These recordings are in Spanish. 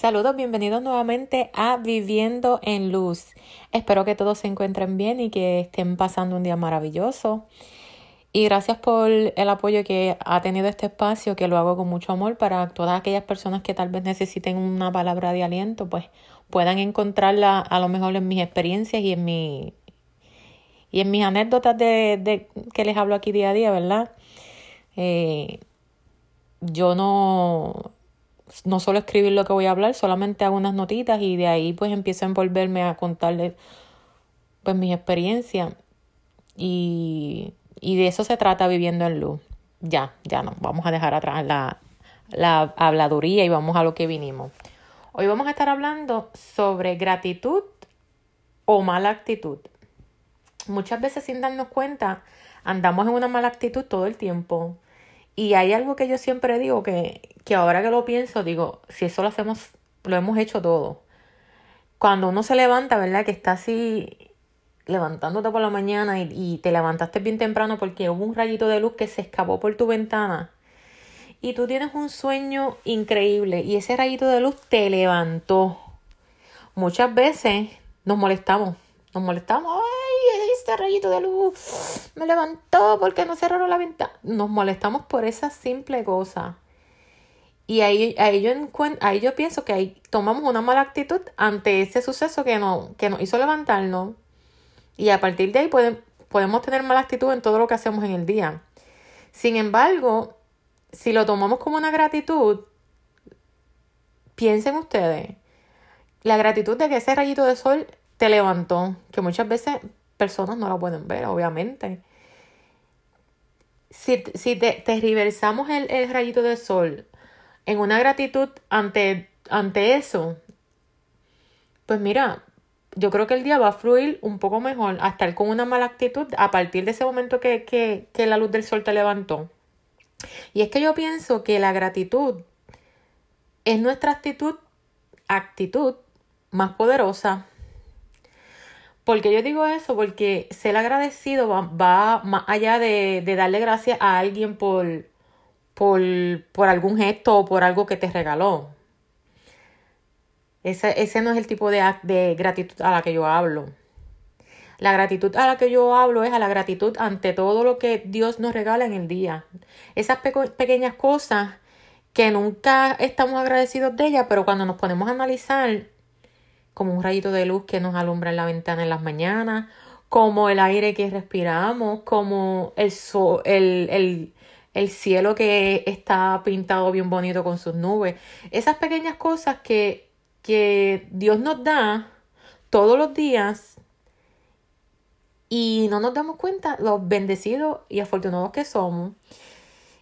Saludos, bienvenidos nuevamente a Viviendo en Luz. Espero que todos se encuentren bien y que estén pasando un día maravilloso. Y gracias por el apoyo que ha tenido este espacio, que lo hago con mucho amor para todas aquellas personas que tal vez necesiten una palabra de aliento, pues puedan encontrarla a lo mejor en mis experiencias y en mi y en mis anécdotas de, que les hablo aquí día a día, ¿verdad? Eh, yo no no solo escribir lo que voy a hablar, solamente hago unas notitas y de ahí pues empiezo a envolverme a contarles pues mis experiencias y, y de eso se trata viviendo en luz. Ya, ya no, vamos a dejar atrás la, la habladuría y vamos a lo que vinimos. Hoy vamos a estar hablando sobre gratitud o mala actitud. Muchas veces sin darnos cuenta andamos en una mala actitud todo el tiempo. Y hay algo que yo siempre digo que, que ahora que lo pienso, digo, si eso lo hacemos, lo hemos hecho todo. Cuando uno se levanta, ¿verdad? Que está así levantándote por la mañana y, y te levantaste bien temprano porque hubo un rayito de luz que se escapó por tu ventana y tú tienes un sueño increíble y ese rayito de luz te levantó. Muchas veces nos molestamos, nos molestamos, este rayito de luz me levantó porque no cerraron la ventana. Nos molestamos por esa simple cosa. Y ahí, ahí, yo, ahí yo pienso que ahí tomamos una mala actitud ante ese suceso que, no, que nos hizo levantarnos. Y a partir de ahí podemos tener mala actitud en todo lo que hacemos en el día. Sin embargo, si lo tomamos como una gratitud, piensen ustedes, la gratitud de que ese rayito de sol te levantó, que muchas veces personas no lo pueden ver, obviamente. Si, si te, te reversamos el, el rayito de sol en una gratitud ante, ante eso, pues mira, yo creo que el día va a fluir un poco mejor a estar con una mala actitud a partir de ese momento que, que, que la luz del sol te levantó. Y es que yo pienso que la gratitud es nuestra actitud, actitud más poderosa. Porque yo digo eso? Porque ser agradecido va, más allá de, darle gracias a alguien por, algún gesto o por algo que te regaló. Ese, ese no es el tipo de, de gratitud a la que yo hablo. La gratitud a la que yo hablo es a la gratitud ante todo lo que Dios nos regala en el día. Esas pequeñas cosas que nunca estamos agradecidos de ellas, pero cuando nos ponemos a analizar, como un rayito de luz que nos alumbra en la ventana en las mañanas, como el aire que respiramos, como el, el, el, el cielo que está pintado bien bonito con sus nubes. Esas pequeñas cosas que, que Dios nos da todos los días y no nos damos cuenta los bendecidos y afortunados que somos.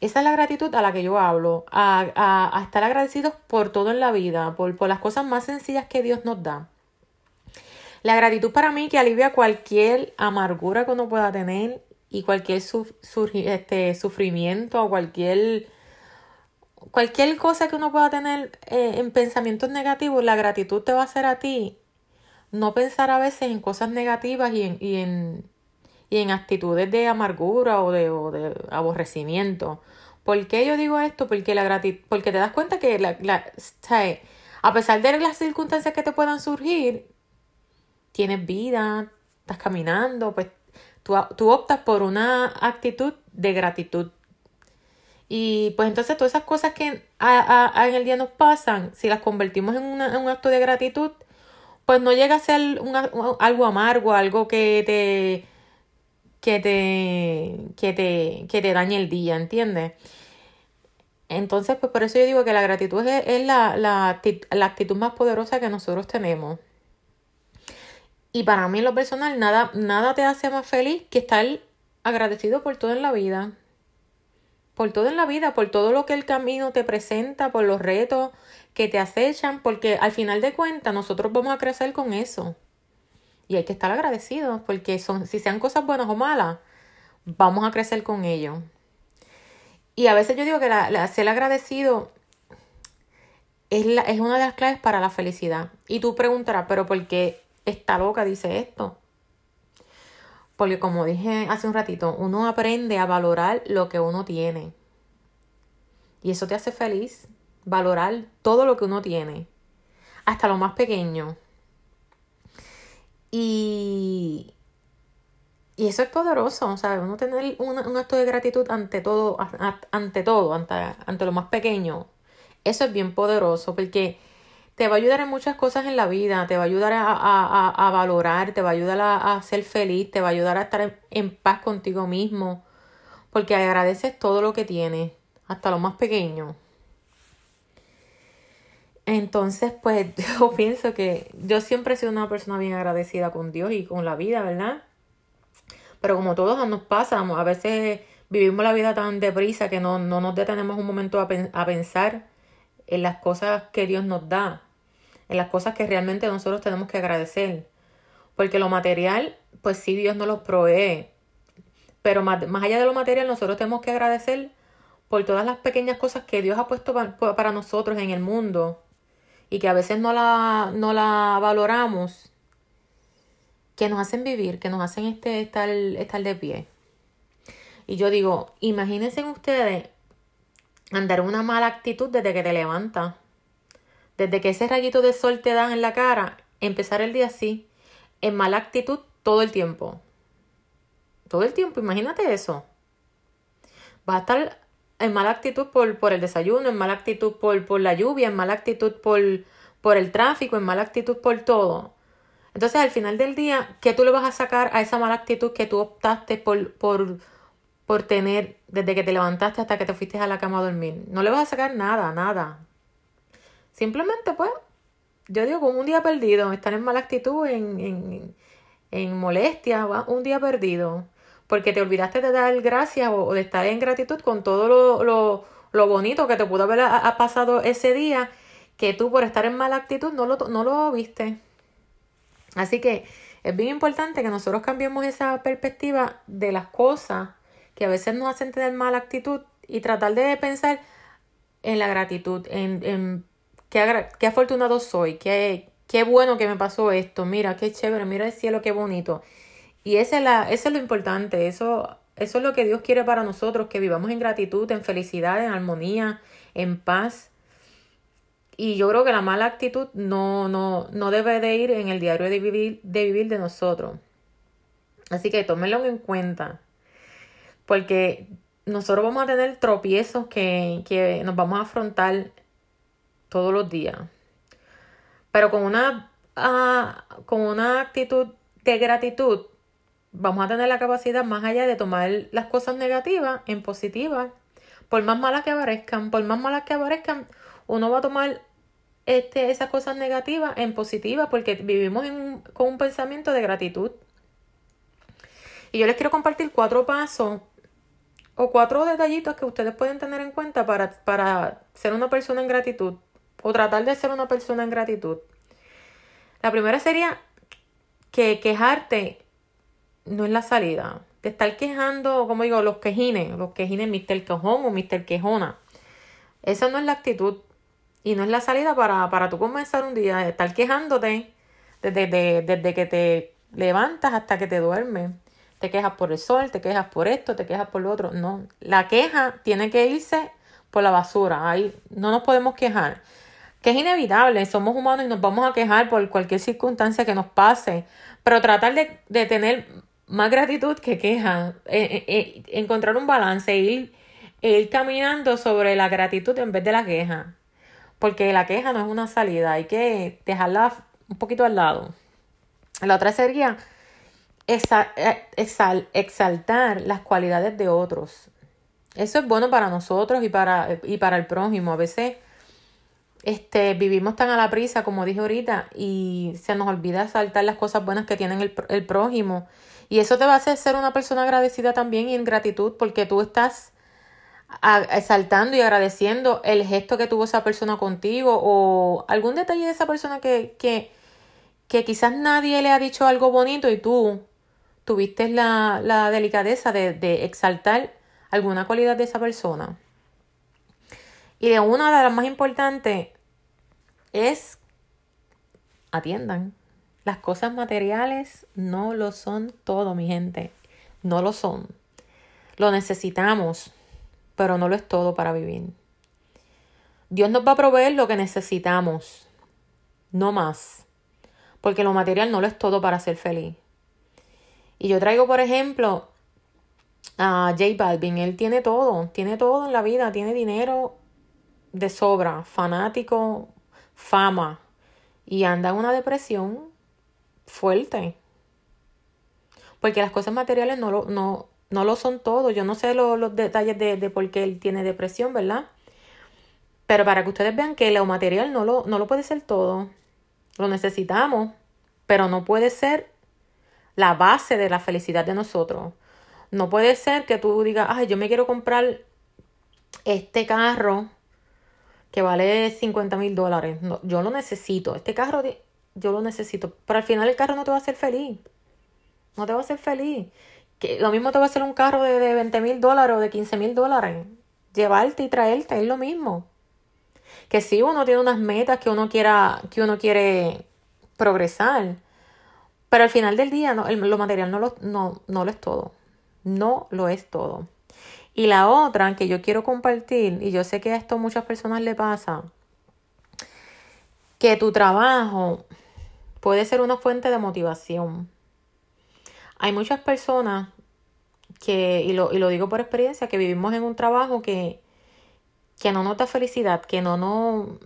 Esa es la gratitud a la que yo hablo, a, a, estar agradecidos por todo en la vida, por, por las cosas más sencillas que Dios nos da. La gratitud para mí que alivia cualquier amargura que uno pueda tener y cualquier este, sufrimiento o cualquier, cualquier cosa que uno pueda tener eh, en pensamientos negativos, la gratitud te va a hacer a ti no pensar a veces en cosas negativas y en, y en, y en actitudes de amargura o de, o de aborrecimiento. ¿Por qué yo digo esto? Porque la porque te das cuenta que la, la, a pesar de las circunstancias que te puedan surgir, tienes vida, estás caminando, pues Tú, optas por una actitud de gratitud. Y pues entonces todas esas cosas que en el día nos pasan, si las convertimos en, un acto de gratitud, pues no llega a ser algo amargo, algo que te, que te, que te, que te dañe el día, ¿entiendes? Entonces, pues por eso yo digo que la gratitud es, la, la, la actitud más poderosa que nosotros tenemos. Y para mí en lo personal, nada, nada te hace más feliz que estar agradecido por todo en la vida. Por todo en la vida, por todo lo que el camino te presenta, por los retos que te acechan, porque al final de cuentas nosotros vamos a crecer con eso. Y hay que estar agradecidos, porque son, si sean cosas buenas o malas, vamos a crecer con ello. Y a veces yo digo que ser agradecido es, la, es una de las claves para la felicidad. Y tú preguntarás, pero ¿por qué está loca dice esto. Porque como dije hace un ratito, uno aprende a valorar lo que uno tiene. Y eso te hace feliz, valorar todo lo que uno tiene. hasta lo más pequeño. Y, y eso es poderoso, ¿sabes? Uno tener un, un acto de gratitud ante todo, ante todo, ante, ante lo más pequeño. Eso es bien poderoso porque te va a ayudar en muchas cosas en la vida, te va a ayudar a, a, a valorar, te va a ayudar a, a, ser feliz, te va a ayudar a estar en, paz contigo mismo, porque agradeces todo lo que tienes, hasta lo más pequeño. Entonces, pues yo pienso que yo siempre he sido una persona bien agradecida con Dios y con la vida, ¿verdad? Pero como todos nos pasa, a veces vivimos la vida tan deprisa que no, no nos detenemos un momento a, a pensar en las cosas que Dios nos da, en las cosas que realmente nosotros tenemos que agradecer. Porque lo material, pues sí, Dios nos lo provee. Pero más, más allá de lo material, nosotros tenemos que agradecer por todas las pequeñas cosas que Dios ha puesto para, para nosotros en el mundo y que a veces no la, no la valoramos, que nos hacen vivir, que nos hacen este, estar, estar de pie. Y yo digo, imagínense ustedes andar una mala actitud desde que te levantas. Desde que ese rayito de sol te da en la cara, empezar el día así, en mala actitud todo el tiempo. Todo el tiempo, imagínate eso. Vas a estar en mala actitud por, por el desayuno, en mala actitud por, por la lluvia, en mala actitud por, por el tráfico, en mala actitud por todo. Entonces, al final del día, ¿qué tú le vas a sacar a esa mala actitud que tú optaste por, por, por tener desde que te levantaste hasta que te fuiste a la cama a dormir. No le vas a sacar nada, nada. Simplemente, pues, yo digo, como un día perdido, estar en mala actitud, en, en, en molestia, un día perdido. Porque te olvidaste de dar gracias o, de estar en gratitud con todo lo, lo, lo bonito que te pudo haber pasado ese día, que tú por estar en mala actitud no lo, no lo viste. Así que es bien importante que nosotros cambiemos esa perspectiva de las cosas que a veces nos hacen tener mala actitud y tratar de pensar en la gratitud, en, en qué, qué afortunado soy, qué, qué bueno que me pasó esto, mira, qué chévere, mira el cielo, qué bonito. Y la, eso es lo importante, eso, eso es lo que Dios quiere para nosotros, que vivamos en gratitud, en felicidad, en armonía, en paz. Y yo creo que la mala actitud no, no, no debe de ir en el diario de vivir, de vivir de nosotros. Así que tómenlo en cuenta porque nosotros vamos a tener tropiezos que, que nos vamos a afrontar todos los días. Pero con una, uh, con una actitud de gratitud, vamos a tener la capacidad más allá de tomar las cosas negativas en positivas. Por más malas que aparezcan, por más malas que aparezcan, uno va a tomar este, esas cosas negativas en positivas porque vivimos con un pensamiento de gratitud. Y yo les quiero compartir cuatro pasos o cuatro detallitos que ustedes pueden tener en cuenta para, para ser una persona en gratitud o tratar de ser una persona en gratitud. La primera sería que quejarte no es la salida. De estar quejando, como digo, los quejines, los quejines Mr. Quejón o Mr. Quejona. Esa no es la actitud y no es la salida para, para tú comenzar un día. De estar quejándote desde, desde que te levantas hasta que te duermes te quejas por el sol, te quejas por esto, te quejas por lo otro. No, la queja tiene que irse por la basura. Ahí no nos podemos quejar. Que es inevitable, somos humanos y nos vamos a quejar por cualquier circunstancia que nos pase. Pero tratar de, tener más gratitud que queja, eh, eh, eh, encontrar un balance, ir, ir caminando sobre la gratitud en vez de la queja. Porque la queja no es una salida, hay que dejarla un poquito al lado. La otra sería eh, exaltar las cualidades de otros. Eso es bueno para nosotros y para, y para el prójimo. A veces este, vivimos tan a la prisa, como dije ahorita, y se nos olvida exaltar las cosas buenas que tiene el, el prójimo. Y eso te va a hacer ser una persona agradecida también y en gratitud, porque tú estás exaltando y agradeciendo el gesto que tuvo esa persona contigo o algún detalle de esa persona que, que, que quizás nadie le ha dicho algo bonito y tú tuviste la, la delicadeza de, de exaltar alguna cualidad de esa persona. Y de una de las más importantes es atiendan. Las cosas materiales no lo son todo, mi gente. No lo son. Lo necesitamos, pero no lo es todo para vivir. Dios nos va a proveer lo que necesitamos. no más. Porque lo material no lo es todo para ser feliz. Y yo traigo, por ejemplo, a J Balvin. Él tiene todo, tiene todo en la vida, tiene dinero de sobra, fanático, fama. Y anda en una depresión fuerte. Porque las cosas materiales no lo, no, no lo son todo. Yo no sé los detalles de, de por qué él tiene depresión, ¿verdad? Pero para que ustedes vean que lo material no lo, no lo puede ser todo. Lo necesitamos, pero no puede ser la base de la felicidad de nosotros. No puede ser que tú digas, ay, yo me quiero comprar este carro que vale 50 mil dólares. yo lo necesito. Este carro yo lo necesito. Pero al final el carro no te va a hacer feliz. No te va a hacer feliz. Que lo mismo te va a hacer un carro de, de 20 mil dólares o de 15 mil dólares. Llevarte y traerte es lo mismo. Que si uno tiene unas metas que uno quiera, que uno quiere progresar. Pero al final del día no, lo material no lo, no, no lo es todo. No lo es todo. Y la otra que yo quiero compartir, y yo sé que a esto muchas personas le pasa, que tu trabajo puede ser una fuente de motivación. Hay muchas personas que, y lo, y lo digo por experiencia, que vivimos en un trabajo que, que no nos da felicidad, que no, no,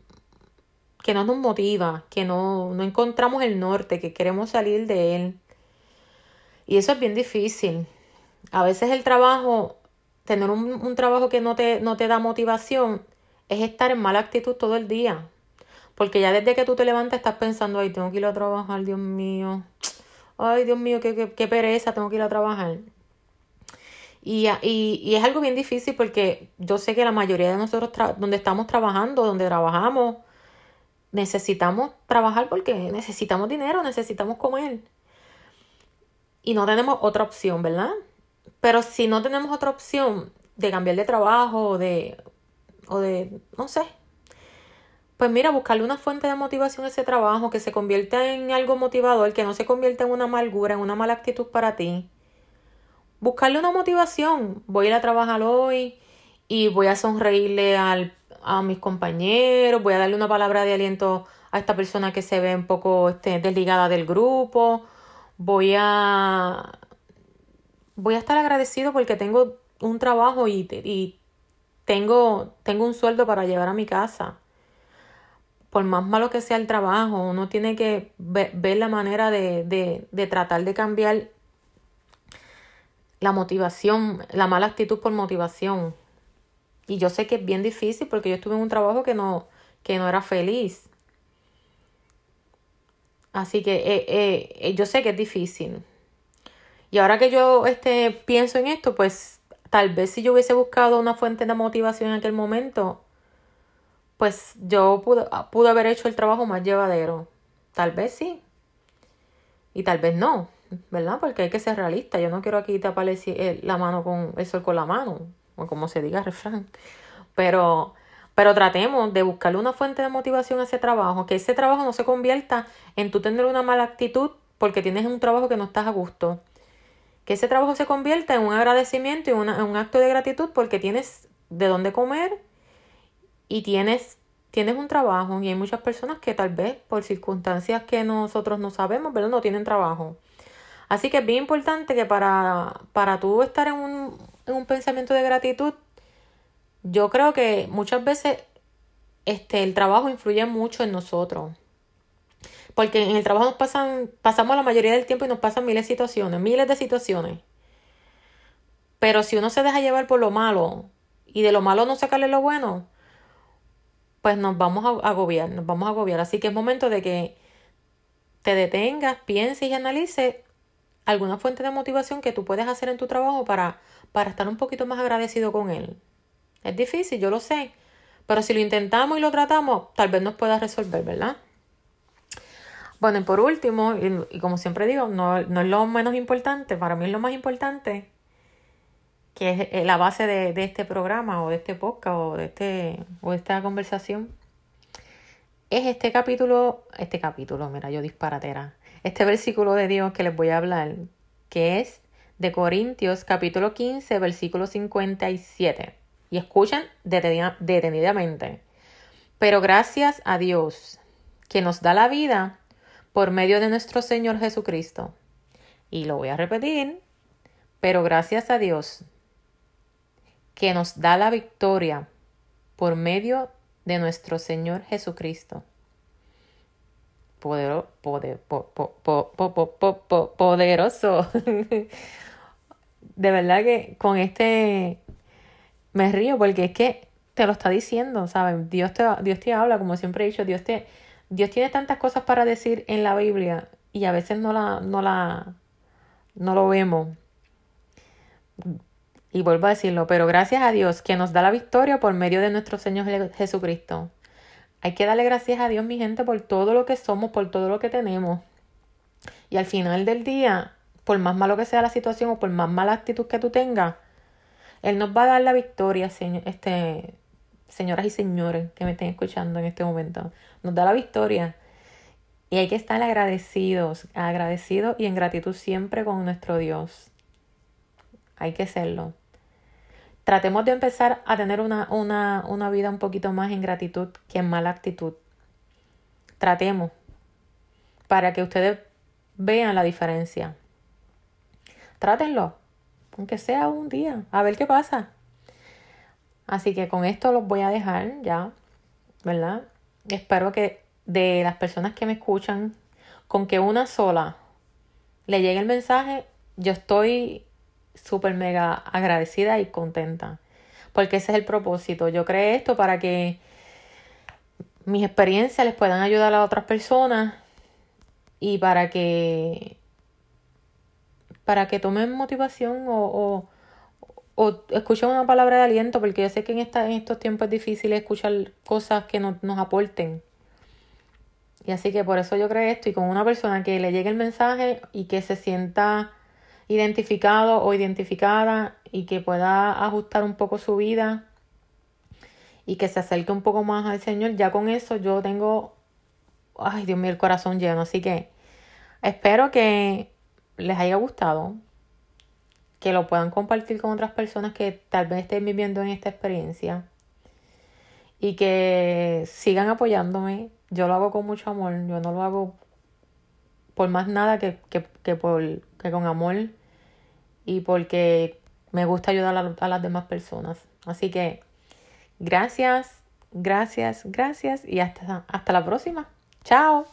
que no nos motiva, que no, no encontramos el norte, que queremos salir de él. Y eso es bien difícil. A veces el trabajo, tener un, un trabajo que no te, no te da motivación, es estar en mala actitud todo el día. Porque ya desde que tú te levantas estás pensando, ay, tengo que ir a trabajar, Dios mío. Ay, Dios mío, qué, qué, pereza, tengo que ir a trabajar. Y, y, y, es algo bien difícil porque yo sé que la mayoría de nosotros donde estamos trabajando, donde trabajamos, necesitamos trabajar porque necesitamos dinero, necesitamos comer. Y no tenemos otra opción, ¿verdad? Pero si no tenemos otra opción de cambiar de trabajo o de, o de, no sé, pues mira, buscarle una fuente de motivación a ese trabajo, que se convierta en algo motivador, que no se convierta en una amargura, en una mala actitud para ti. Buscarle una motivación. Voy a ir a trabajar hoy y voy a sonreírle al, a mis compañeros, voy a darle una palabra de aliento a esta persona que se ve un poco este, desligada del grupo. Voy a voy a estar agradecido porque tengo un trabajo y, y tengo, tengo un sueldo para llevar a mi casa por más malo que sea el trabajo, uno tiene que ver, la manera de, de, tratar de cambiar la motivación, la mala actitud por motivación. Y yo sé que es bien difícil porque yo estuve en un trabajo que no, que no era feliz. Así que eh, eh, yo sé que es difícil. Y ahora que yo este, pienso en esto, pues tal vez si yo hubiese buscado una fuente de motivación en aquel momento, pues yo pude, pude haber hecho el trabajo más llevadero. Tal vez sí. Y tal vez no, ¿verdad? Porque hay que ser realista. Yo no quiero aquí taparle la mano con el con la mano, o como se diga refrán. Pero, pero tratemos de buscarle una fuente de motivación a ese trabajo, que ese trabajo no se convierta en tú tener una mala actitud porque tienes un trabajo que no estás a gusto. Que ese trabajo se convierta en un agradecimiento y en un acto de gratitud porque tienes de dónde comer y tienes, tienes un trabajo y hay muchas personas que tal vez por circunstancias que nosotros no sabemos, pero no tienen trabajo. Así que es bien importante que para, para tú estar en un, en un pensamiento de gratitud, yo creo que muchas veces este, el trabajo influye mucho en nosotros. Porque en el trabajo nos pasan, pasamos la mayoría del tiempo y nos pasan miles de situaciones, miles de situaciones. Pero si uno se deja llevar por lo malo y de lo malo no sacarle lo bueno, pues nos vamos a agobiar, nos vamos a agobiar. Así que es momento de que te detengas, pienses y analices alguna fuente de motivación que tú puedes hacer en tu trabajo para, para estar un poquito más agradecido con él. Es difícil, yo lo sé, pero si lo intentamos y lo tratamos, tal vez nos pueda resolver, ¿verdad? Bueno, y por último, y, como siempre digo, no, no es lo menos importante, para mí es lo más importante, que es eh, la base de, de, este programa o de este podcast o de, este, o esta conversación, es este capítulo, este capítulo, mira, yo disparatera, este versículo de Dios que les voy a hablar, que es de Corintios capítulo 15, versículo 57. Y escuchen detenidamente. Pero gracias a Dios que nos da la vida por medio de nuestro Señor Jesucristo. Y lo voy a repetir, pero gracias a Dios que nos da la victoria por medio de nuestro Señor Jesucristo. Poder, poder, poderoso. De verdad que con este me río porque es que te lo está diciendo, ¿sabes? Dios te, Dios te habla, como siempre he dicho, Dios te, Dios tiene tantas cosas para decir en la Biblia y a veces no la, no la, no lo vemos. Y vuelvo a decirlo, pero gracias a Dios que nos da la victoria por medio de nuestro Señor Jesucristo. Hay que darle gracias a Dios, mi gente, por todo lo que somos, por todo lo que tenemos. Y al final del día, por más malo que sea la situación o por más mala actitud que tú tengas, Él nos va a dar la victoria, señor, este, señoras y señores que me estén escuchando en este momento, nos da la victoria. Y hay que estar agradecidos, agradecidos y en gratitud siempre con nuestro Dios. Hay que serlo. Tratemos de empezar a tener una, una, una vida un poquito más en gratitud que en mala actitud. Tratemos para que ustedes vean la diferencia. Trátenlo, aunque sea un día, a ver qué pasa. Así que con esto los voy a dejar ya, ¿verdad? Espero que de las personas que me escuchan, con que una sola le llegue el mensaje, yo estoy súper mega agradecida y contenta. Porque ese es el propósito. Yo creé esto para que mis experiencias les puedan ayudar a otras personas y para que para que tomen motivación o, o escuchen una palabra de aliento, porque yo sé que en, esta, en estos tiempos es difícil escuchar cosas que nos, nos aporten. Y así que por eso yo creo esto y con una persona que le llegue el mensaje y que se sienta identificado o identificada y que pueda ajustar un poco su vida y que se acerque un poco más al Señor, ya con eso yo tengo, ay Dios mío, el corazón lleno. Así que espero que les haya gustado que lo puedan compartir con otras personas que tal vez estén viviendo en esta experiencia y que sigan apoyándome. Yo lo hago con mucho amor, yo no lo hago por más nada que, que, por, que con amor y porque me gusta ayudar a, a las demás personas. Así que gracias, gracias, gracias y hasta, hasta la próxima. Chao.